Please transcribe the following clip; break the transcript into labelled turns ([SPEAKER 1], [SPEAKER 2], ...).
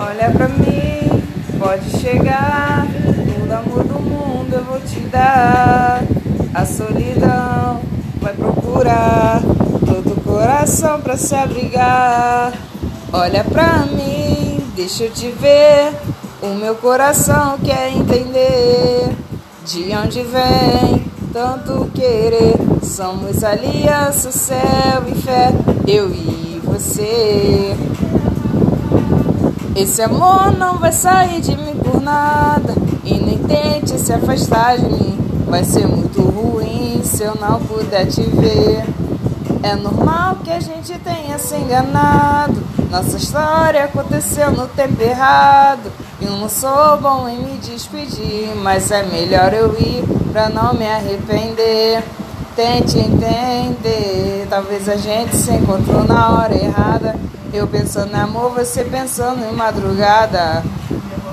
[SPEAKER 1] Olha pra mim, pode chegar. Todo amor do mundo eu vou te dar. A solidão vai procurar todo coração pra se abrigar. Olha pra mim, deixa eu te ver. O meu coração quer entender de onde vem tanto querer. Somos aliança, céu e fé, eu e você. Esse amor não vai sair de mim por nada. E nem tente se afastar de mim. Vai ser muito ruim se eu não puder te ver. É normal que a gente tenha se enganado. Nossa história aconteceu no tempo errado. Eu não sou bom em me despedir, mas é melhor eu ir pra não me arrepender. Tente entender, talvez a gente se encontrou na hora errada. Eu pensando em amor, você pensando em madrugada.